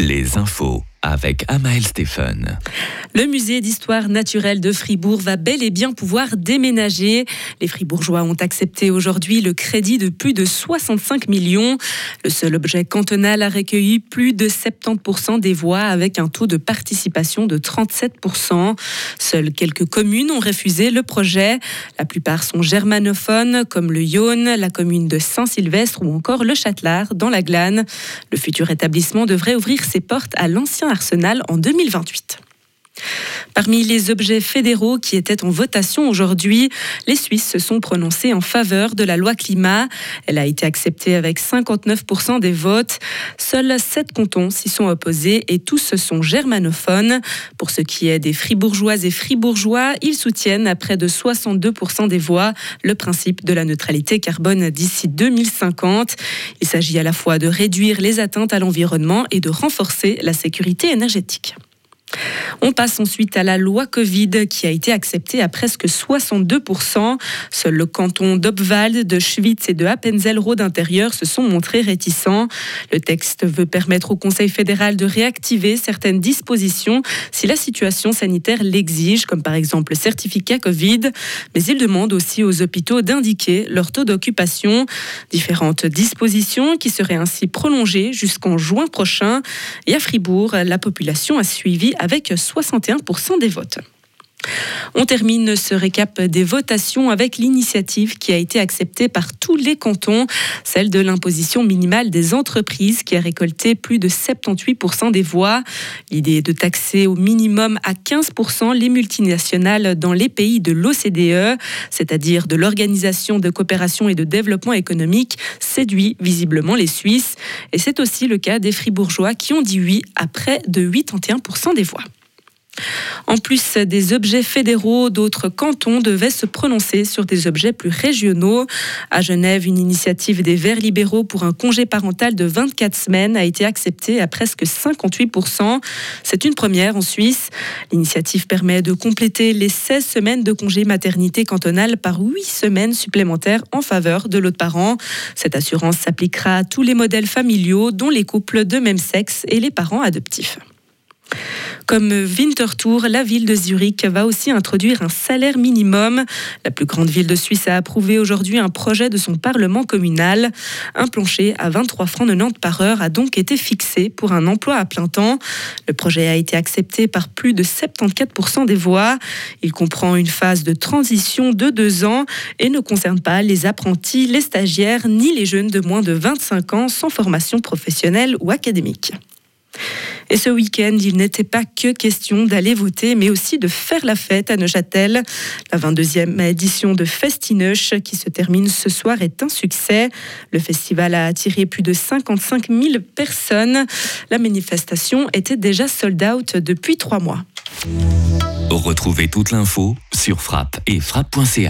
Les infos avec Amael Stéphane. Le musée d'histoire naturelle de Fribourg va bel et bien pouvoir déménager. Les Fribourgeois ont accepté aujourd'hui le crédit de plus de 65 millions. Le seul objet cantonal a recueilli plus de 70% des voix avec un taux de participation de 37%. Seules quelques communes ont refusé le projet. La plupart sont germanophones comme le Yonne, la commune de Saint-Sylvestre ou encore le Châtelard dans la Glane. Le futur établissement devrait ouvrir ses portes à l'ancien Arsenal en 2028. Parmi les objets fédéraux qui étaient en votation aujourd'hui, les Suisses se sont prononcés en faveur de la loi climat. Elle a été acceptée avec 59% des votes. Seuls 7 cantons s'y sont opposés et tous sont germanophones. Pour ce qui est des fribourgeoises et fribourgeois, ils soutiennent à près de 62% des voix le principe de la neutralité carbone d'ici 2050. Il s'agit à la fois de réduire les atteintes à l'environnement et de renforcer la sécurité énergétique. On passe ensuite à la loi Covid qui a été acceptée à presque 62%. Seul le canton d'Obwald, de Schwytz et de Appenzell-Rhodes intérieur se sont montrés réticents. Le texte veut permettre au Conseil fédéral de réactiver certaines dispositions si la situation sanitaire l'exige, comme par exemple le certificat Covid. Mais il demande aussi aux hôpitaux d'indiquer leur taux d'occupation. Différentes dispositions qui seraient ainsi prolongées jusqu'en juin prochain. Et à Fribourg, la population a suivi avec 61% des votes. On termine ce récap des votations avec l'initiative qui a été acceptée par tous les cantons, celle de l'imposition minimale des entreprises qui a récolté plus de 78% des voix. L'idée de taxer au minimum à 15% les multinationales dans les pays de l'OCDE, c'est-à-dire de l'Organisation de coopération et de développement économique, séduit visiblement les Suisses. Et c'est aussi le cas des Fribourgeois qui ont dit oui à près de 81% des voix. En plus des objets fédéraux, d'autres cantons devaient se prononcer sur des objets plus régionaux. À Genève, une initiative des Verts libéraux pour un congé parental de 24 semaines a été acceptée à presque 58%. C'est une première en Suisse. L'initiative permet de compléter les 16 semaines de congé maternité cantonal par 8 semaines supplémentaires en faveur de l'autre parent. Cette assurance s'appliquera à tous les modèles familiaux, dont les couples de même sexe et les parents adoptifs. Comme Winterthur, la ville de Zurich va aussi introduire un salaire minimum. La plus grande ville de Suisse a approuvé aujourd'hui un projet de son parlement communal. Un plancher à 23 francs 90 par heure a donc été fixé pour un emploi à plein temps. Le projet a été accepté par plus de 74% des voix. Il comprend une phase de transition de deux ans et ne concerne pas les apprentis, les stagiaires ni les jeunes de moins de 25 ans sans formation professionnelle ou académique. Et ce week-end, il n'était pas que question d'aller voter, mais aussi de faire la fête à Neuchâtel. La 22e édition de Festineuch, qui se termine ce soir, est un succès. Le festival a attiré plus de 55 000 personnes. La manifestation était déjà sold out depuis trois mois. Retrouvez toute l'info sur frappe et frappe.ch.